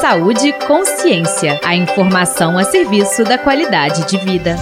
Saúde e Consciência. A informação a serviço da qualidade de vida.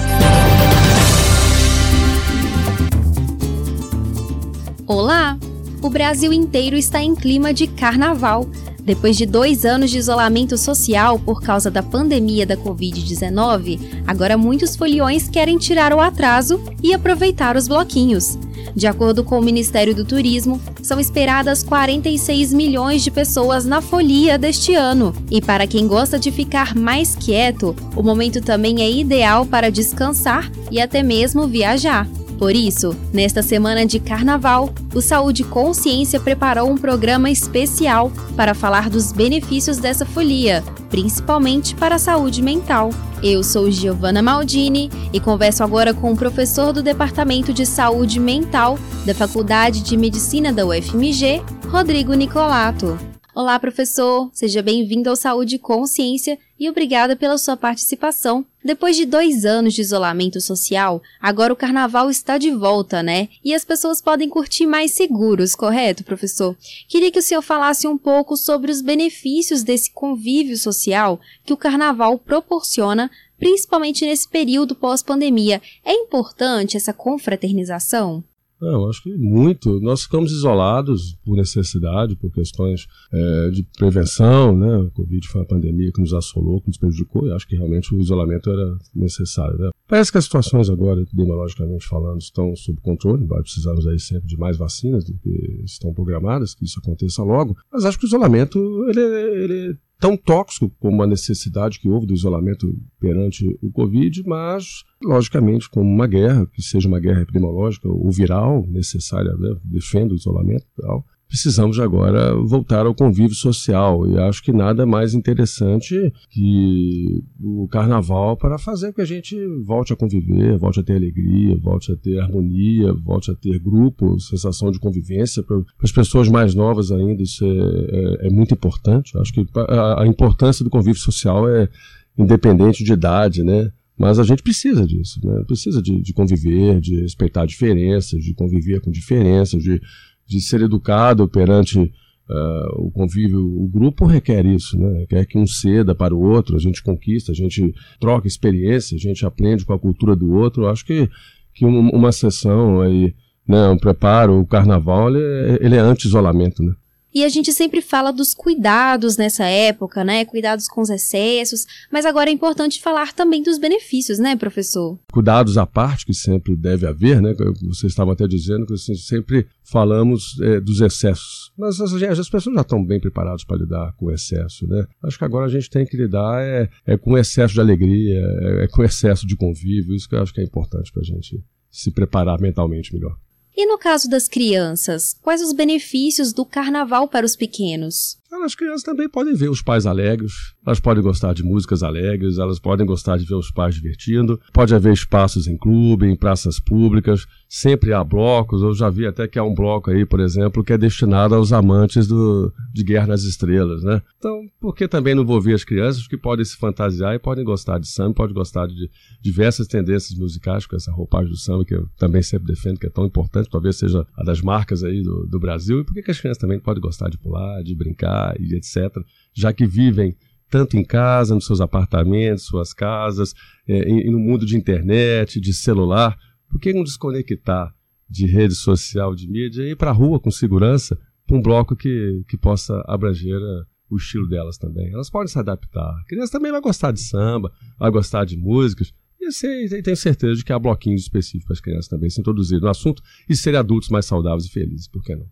Olá! O Brasil inteiro está em clima de carnaval. Depois de dois anos de isolamento social por causa da pandemia da Covid-19, agora muitos foliões querem tirar o atraso e aproveitar os bloquinhos. De acordo com o Ministério do Turismo, são esperadas 46 milhões de pessoas na folia deste ano. E para quem gosta de ficar mais quieto, o momento também é ideal para descansar e até mesmo viajar. Por isso, nesta semana de carnaval, o Saúde Consciência preparou um programa especial para falar dos benefícios dessa folia, principalmente para a saúde mental. Eu sou Giovanna Maldini e converso agora com o professor do Departamento de Saúde Mental da Faculdade de Medicina da UFMG, Rodrigo Nicolato. Olá, professor! Seja bem-vindo ao Saúde e Consciência e obrigada pela sua participação. Depois de dois anos de isolamento social, agora o carnaval está de volta, né? E as pessoas podem curtir mais seguros, correto, professor? Queria que o senhor falasse um pouco sobre os benefícios desse convívio social que o carnaval proporciona, principalmente nesse período pós-pandemia. É importante essa confraternização? Não, acho que muito. Nós ficamos isolados por necessidade, por questões é, de prevenção, né? O Covid foi uma pandemia que nos assolou, que nos prejudicou, e acho que realmente o isolamento era necessário, né? Parece que as situações agora, epidemiologicamente falando, estão sob controle, vai precisarmos aí sempre de mais vacinas do que estão programadas, que isso aconteça logo, mas acho que o isolamento, ele, ele tão tóxico como a necessidade que houve do isolamento perante o Covid, mas, logicamente, como uma guerra, que seja uma guerra epidemiológica ou viral necessária, né, defenda o isolamento e tal, precisamos agora voltar ao convívio social. E acho que nada mais interessante que o carnaval para fazer que a gente volte a conviver, volte a ter alegria, volte a ter harmonia, volte a ter grupo, sensação de convivência. Para as pessoas mais novas ainda, isso é, é, é muito importante. Acho que a, a importância do convívio social é independente de idade, né? Mas a gente precisa disso, né? Precisa de, de, conviver, de respeitar diferenças, de conviver com diferenças, de de ser educado perante uh, o convívio, o grupo requer isso, né? Requer que um ceda para o outro, a gente conquista, a gente troca experiência, a gente aprende com a cultura do outro. Eu acho que, que uma, uma sessão aí, né, um preparo, o carnaval, ele é, ele é anti-isolamento, né? E a gente sempre fala dos cuidados nessa época, né? Cuidados com os excessos, mas agora é importante falar também dos benefícios, né, professor? Cuidados à parte, que sempre deve haver, né? Vocês estavam até dizendo que assim, sempre falamos é, dos excessos. Mas as, as, pessoas já estão bem preparadas para lidar com o excesso, né? Acho que agora a gente tem que lidar é, é com excesso de alegria, é, é com excesso de convívio. Isso que eu acho que é importante para a gente se preparar mentalmente melhor. E no caso das crianças, quais os benefícios do carnaval para os pequenos? As crianças também podem ver os pais alegres, elas podem gostar de músicas alegres, elas podem gostar de ver os pais divertindo, pode haver espaços em clube, em praças públicas, sempre há blocos, eu já vi até que há um bloco aí, por exemplo, que é destinado aos amantes do, de Guerra nas Estrelas, né? Então, por que também não envolver as crianças que podem se fantasiar e podem gostar de samba, podem gostar de diversas tendências musicais com essa roupagem do samba que eu também sempre defendo, que é tão importante, talvez seja a das marcas aí do, do Brasil, e por que, que as crianças também podem gostar de pular, de brincar e etc., já que vivem tanto em casa, nos seus apartamentos, suas casas, é, e, e no mundo de internet, de celular, por que não desconectar de rede social, de mídia e ir para a rua com segurança para um bloco que, que possa abranger a, o estilo delas também? Elas podem se adaptar. A criança também vai gostar de samba, vai gostar de músicas. E sei, tenho certeza de que há bloquinhos específicos para as crianças também se introduzirem no assunto e serem adultos mais saudáveis e felizes. Por que não?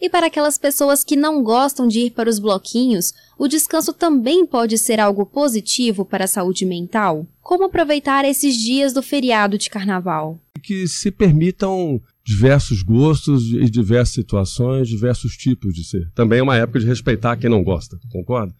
E para aquelas pessoas que não gostam de ir para os bloquinhos, o descanso também pode ser algo positivo para a saúde mental? Como aproveitar esses dias do feriado de carnaval? Que se permitam diversos gostos e diversas situações, diversos tipos de ser. Também é uma época de respeitar quem não gosta, concorda?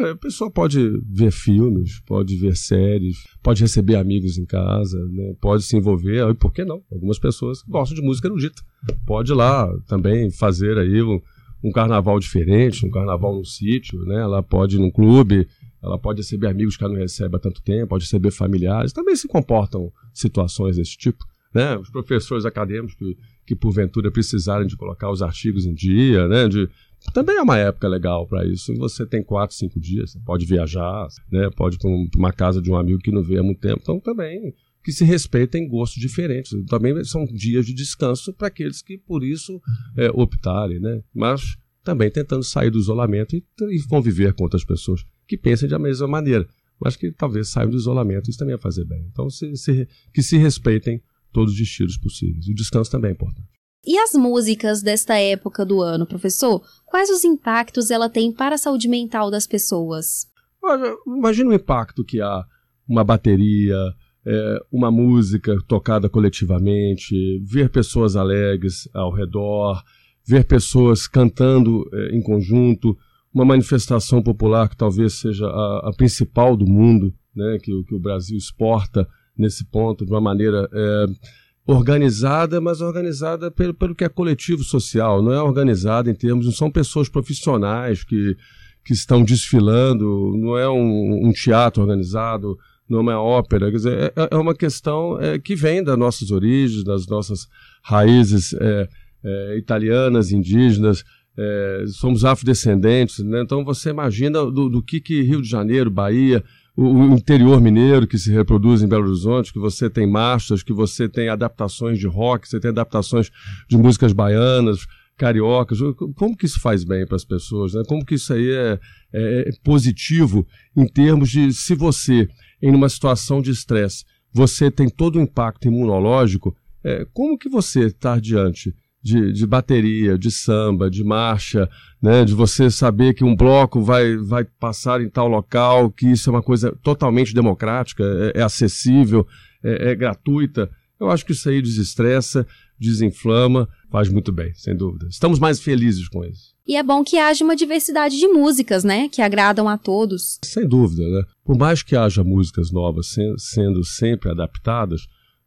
Olha, a pessoa pode ver filmes, pode ver séries, pode receber amigos em casa, né? pode se envolver, e por que não? Algumas pessoas gostam de música erudita. Pode ir lá também fazer aí um, um carnaval diferente, um carnaval no sítio, né? Ela pode ir num clube, ela pode receber amigos que ela não recebe há tanto tempo, pode receber familiares, também se comportam situações desse tipo. Né? Os professores acadêmicos que, que porventura precisarem de colocar os artigos em dia, né? de também é uma época legal para isso. Você tem quatro, cinco dias, pode viajar, né? pode ir para uma casa de um amigo que não vê há muito tempo. Então também que se respeitem gostos diferentes. Também são dias de descanso para aqueles que por isso é, optarem, né? Mas também tentando sair do isolamento e, e conviver com outras pessoas que pensem da mesma maneira, mas que talvez saiam do isolamento. Isso também é fazer bem. Então, se, se, que se respeitem todos os estilos possíveis. O descanso também é importante. E as músicas desta época do ano, professor? Quais os impactos ela tem para a saúde mental das pessoas? Olha, imagina o impacto que há uma bateria, é, uma música tocada coletivamente, ver pessoas alegres ao redor, ver pessoas cantando é, em conjunto, uma manifestação popular que talvez seja a, a principal do mundo, né, que, que, o Brasil exporta nesse ponto de uma maneira é, organizada, mas organizada pelo, pelo que é coletivo social, não é organizada em termos, não são pessoas profissionais que, que estão desfilando, não é um, um teatro organizado, numa ópera. Quer dizer, é, é uma questão é, que vem das nossas origens, das nossas raízes é, é italianas, indígenas. É, somos afrodescendentes, né? então você imagina do, do, que, que Rio de Janeiro, Bahia, o, interior mineiro que se reproduz em Belo Horizonte, que você tem marchas, que você tem adaptações de rock, você tem adaptações de músicas baianas, cariocas, como que isso faz bem para as pessoas, né? como que isso aí é, é, é positivo em termos de se você em uma situação de estresse, você tem todo o impacto imunológico, é, como que você está diante de, de, bateria, de samba, de marcha, né, de você saber que um bloco vai, vai passar em tal local, que isso é uma coisa totalmente democrática, é, é acessível, é, é gratuita. Eu acho que isso aí desestressa, desinflama, faz muito bem, sem dúvida. Estamos mais felizes com isso. E é bom que haja uma diversidade de músicas, né? Que agradam a todos. Sem dúvida, né? Por mais que haja músicas novas sendo sempre adaptadas,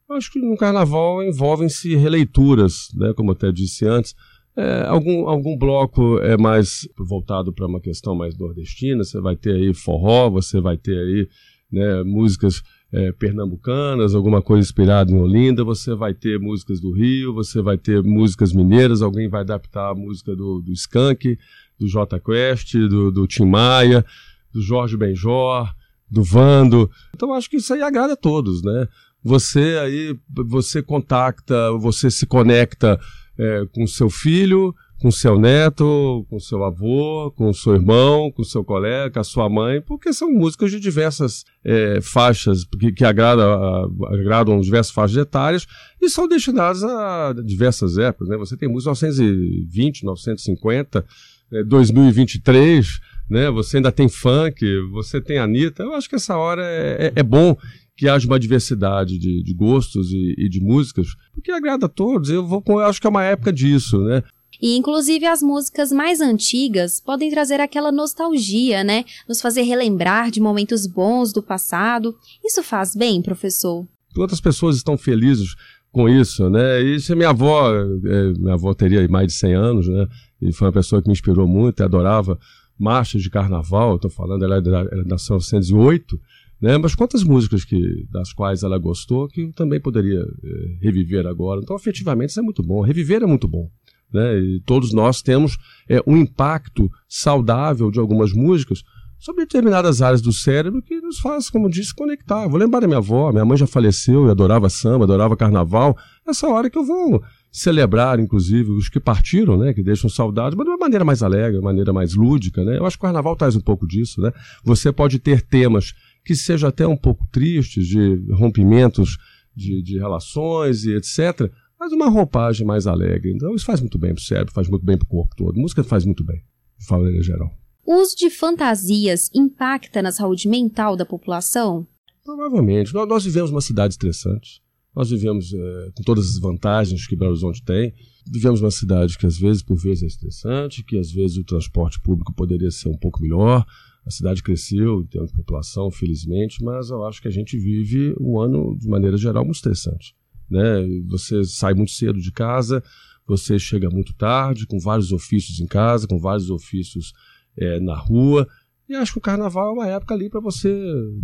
acho que no carnaval envolvem-se releituras, né? Como eu até disse antes. É, algum, algum bloco é mais voltado para uma questão mais nordestina, você vai ter aí forró, você vai ter aí né, músicas é, pernambucanas, alguma coisa inspirada em Olinda, você vai ter músicas do Rio, você vai ter músicas mineiras, alguém vai adaptar a música do, do Skank, do J Quest, do, do Tim Maia, do Jorge Benjor, do Vando. Então acho que isso aí agrada a todos, né? Você aí, você contacta, você se conecta é, com seu filho, com seu neto, com seu avô, com seu irmão, com seu colega, com a sua mãe, porque são músicas de diversas é, faixas que, que agrada, a, agradam diversas faixas etárias e são destinadas a diversas épocas. Né? Você tem música 1920, 1950, é, 2023, né? você ainda tem funk, você tem Anitta. Eu acho que essa hora é, é, é bom que haja uma diversidade de, de gostos e, e, de músicas, porque agrada a todos. Eu, vou, eu acho que é uma época disso, né? E inclusive as músicas mais antigas podem trazer aquela nostalgia, né? Nos fazer relembrar de momentos bons do passado. Isso faz bem, professor? Quantas pessoas estão felizes com isso, né? Isso é minha avó, é, minha avó teria mais de 100 anos, né? E foi uma pessoa que me inspirou muito, e adorava marchas de carnaval, estou falando, ela, ela nasceu em 1908, né? Mas quantas músicas que, das quais ela gostou que eu também poderia é, reviver agora. Então, efetivamente, isso é muito bom. Reviver é muito bom. Né? E todos nós temos é, um impacto saudável de algumas músicas sobre determinadas áreas do cérebro que nos faz, como disse, conectar. Vou lembrar da minha avó, minha mãe já faleceu e adorava samba, adorava carnaval. Essa hora que eu vou celebrar, inclusive, os que partiram, né, que deixam saudades, mas de uma maneira mais alegre, de uma maneira mais lúdica, né? Eu acho que o carnaval traz um pouco disso, né? Você pode ter temas que sejam até um pouco tristes, de rompimentos de, de relações e etc., mas uma roupagem mais alegre. Então isso faz muito bem pro cérebro, faz muito bem pro corpo todo. música faz muito bem, de maneira geral. O uso de fantasias impacta na saúde mental da população? Provavelmente. Nós, nós vivemos uma cidade estressante. Nós vivemos é, com todas as vantagens que Belo Horizonte tem. Vivemos uma cidade que às vezes, por vezes, é estressante, que às vezes o transporte público poderia ser um pouco melhor. A cidade cresceu em termos de população, felizmente, mas eu acho que a gente vive um ano, de maneira geral, muito estressante né? Você sai muito cedo de casa, você chega muito tarde, com vários ofícios em casa, com vários ofícios é, na rua. E acho que o carnaval é uma época ali para você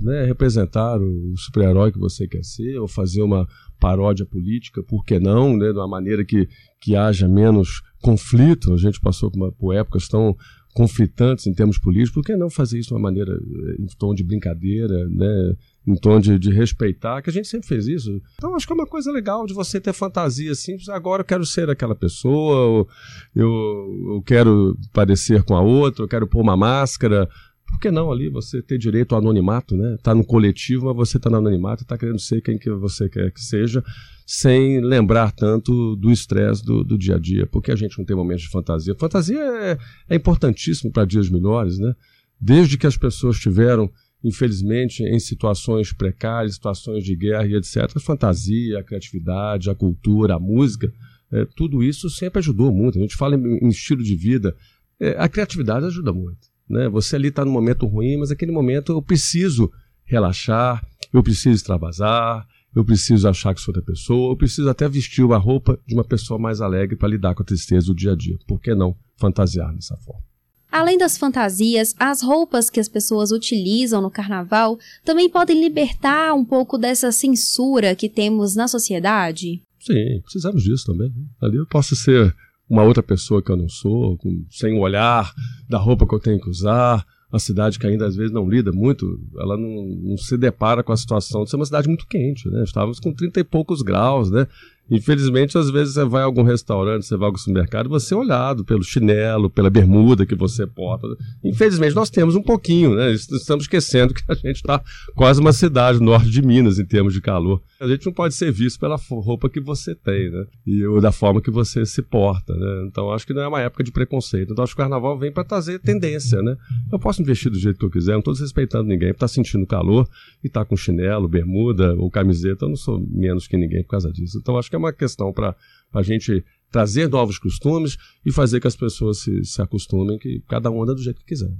né, representar o super-herói que você quer ser, ou fazer uma paródia política, por que não, né, de uma maneira que, que haja menos conflito. A gente passou por, uma, por épocas tão conflitantes em termos políticos, por que não fazer isso de uma maneira em tom de brincadeira, né, em tom de, de, respeitar, que a gente sempre fez isso. Então acho que é uma coisa legal de você ter fantasia assim, agora eu quero ser aquela pessoa, eu, eu quero parecer com a outra, eu quero pôr uma máscara. Por que não ali você ter direito ao anonimato, né? Tá no coletivo, mas você tá no anonimato tá querendo ser quem que você quer que seja, sem lembrar tanto do estresse do, do, dia a dia, porque a gente não tem momentos de fantasia. Fantasia é, é importantíssimo para dias melhores, né? Desde que as pessoas tiveram infelizmente, em situações precárias, situações de guerra e etc., a fantasia, a criatividade, a cultura, a música, é, tudo isso sempre ajudou muito. A gente fala em, em estilo de vida, é, a criatividade ajuda muito. Né? Você ali está num momento ruim, mas naquele momento eu preciso relaxar, eu preciso extravasar, eu preciso achar que sou outra pessoa, eu preciso até vestir uma roupa de uma pessoa mais alegre para lidar com a tristeza do dia a dia. Por que não fantasiar dessa forma? Além das fantasias, as roupas que as pessoas utilizam no carnaval também podem libertar um pouco dessa censura que temos na sociedade? Sim, precisamos disso também. Ali eu posso ser uma outra pessoa que eu não sou, com, sem o olhar da roupa que eu tenho que usar. Uma cidade que ainda às vezes não lida muito, ela não, não se depara com a situação de ser uma cidade muito quente, né? Estávamos com 30 e poucos graus, né? Infelizmente, às vezes você vai a algum restaurante, você vai a algum supermercado, você é olhado pelo chinelo, pela bermuda que você porta. Infelizmente, nós temos um pouquinho, né? Estamos esquecendo que a gente está quase uma cidade norte de Minas em termos de calor. A gente não pode ser visto pela roupa que você tem, né? E ou da forma que você se porta, né? Então, acho que não é uma época de preconceito. Então, acho que o carnaval vem para trazer tendência, né? Eu posso me vestir do jeito que eu quiser, não estou desrespeitando ninguém. Está sentindo calor e está com chinelo, bermuda ou camiseta, eu não sou menos que ninguém por causa disso. Então, acho que é uma questão para a gente trazer novos costumes e fazer que as pessoas se, se acostumem que cada um anda do jeito que quiser.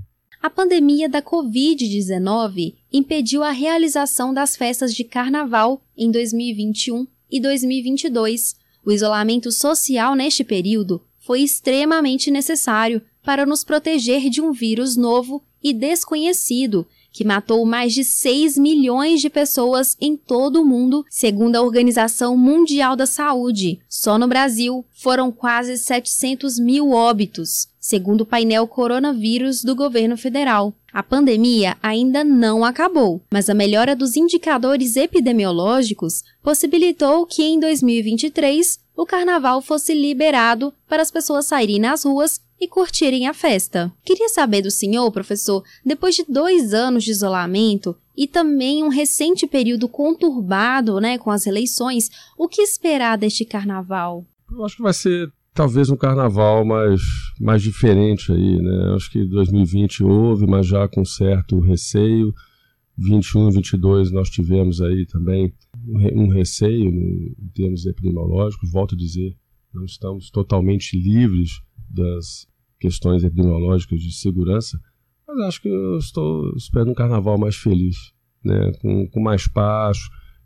A pandemia da Covid-19 impediu a realização das festas de carnaval em 2021 e 2022. O isolamento social neste período foi extremamente necessário para nos proteger de um vírus novo e desconhecido que matou mais de 6 milhões de pessoas em todo o mundo, segundo a Organização Mundial da Saúde. Só no Brasil foram quase 700 mil óbitos, segundo o painel Coronavírus do governo federal. A pandemia ainda não acabou, mas a melhora dos indicadores epidemiológicos possibilitou que em 2023 o carnaval fosse liberado para as pessoas saírem nas ruas e curtirem a festa. Queria saber do senhor, professor, depois de dois anos de isolamento e também um recente período conturbado né, com as eleições, o que esperar deste carnaval? Eu acho que vai ser talvez um carnaval mais, mais diferente aí, né? Acho que 2020 houve, mas já com certo receio. 21 e 22 nós tivemos aí também um receio em termos epidemiológicos. Volto a dizer, não estamos totalmente livres das questões epidemiológicas de segurança, mas acho que eu estou esperando um carnaval mais feliz, né? com, com mais paz,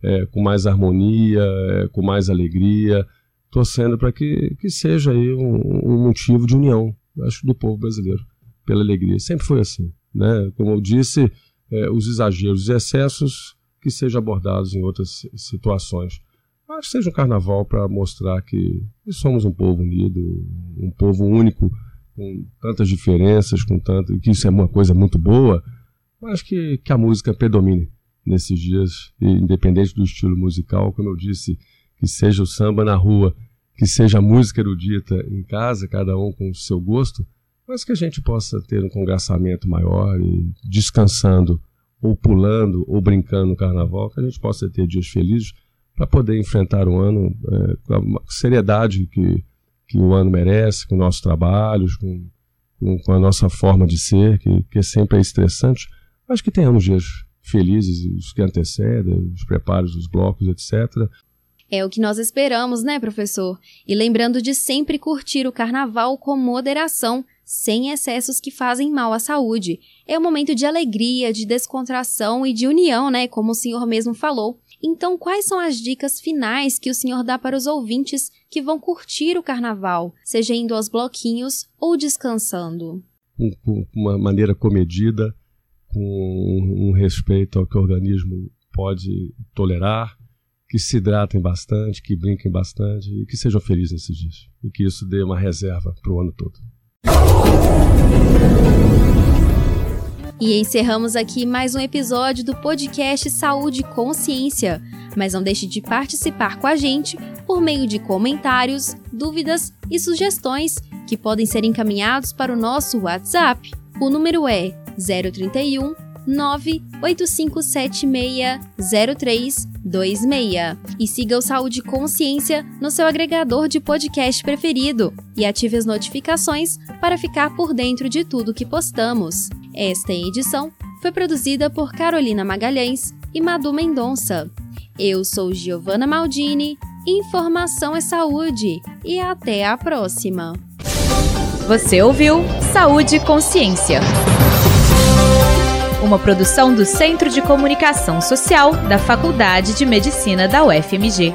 é, com mais harmonia, é, com mais alegria, torcendo para que, que seja aí um, um, motivo de união, acho, do povo brasileiro, pela alegria. Sempre foi assim. Né? Como eu disse, é, os exageros, os excessos que sejam abordados em outras situações. Mas seja um carnaval para mostrar que somos um povo unido, um povo único, com tantas diferenças, com tanto, que isso é uma coisa muito boa, mas que, que a música predomine nesses dias, independente do estilo musical, como eu disse, que seja o samba na rua, que seja a música erudita em casa, cada um com o seu gosto, mas que a gente possa ter um congraçamento maior e descansando, ou pulando, ou brincando no carnaval, que a gente possa ter dias felizes para poder enfrentar o ano é, com a seriedade que que o ano merece, com nossos trabalhos, com, com, com a nossa forma de ser, que, que sempre é estressante, mas que tenhamos dias felizes, os que antecedem, os preparos dos blocos, etc. É o que nós esperamos, né, professor? E lembrando de sempre curtir o carnaval com moderação, sem excessos que fazem mal à saúde. É um momento de alegria, de descontração e de união, né, como o senhor mesmo falou. Então, quais são as dicas finais que o senhor dá para os ouvintes que vão curtir o carnaval, seja indo aos bloquinhos ou descansando? Com uma maneira comedida, com um respeito ao que o organismo pode tolerar que se hidratem bastante, que brinquem bastante e que sejam felizes nesses dias. E que isso dê uma reserva para o ano todo. E encerramos aqui mais um episódio do podcast Saúde e Consciência. Mas não deixe de participar com a gente por meio de comentários, dúvidas e sugestões que podem ser encaminhados para o nosso WhatsApp. O número é 031 985760326. E siga o Saúde Consciência no seu agregador de podcast preferido e ative as notificações para ficar por dentro de tudo que postamos. Esta edição foi produzida por Carolina Magalhães e Madu Mendonça. Eu sou Giovanna Maldini, informação é saúde e até a próxima. Você ouviu Saúde e Consciência. Uma produção do Centro de Comunicação Social da Faculdade de Medicina da UFMG.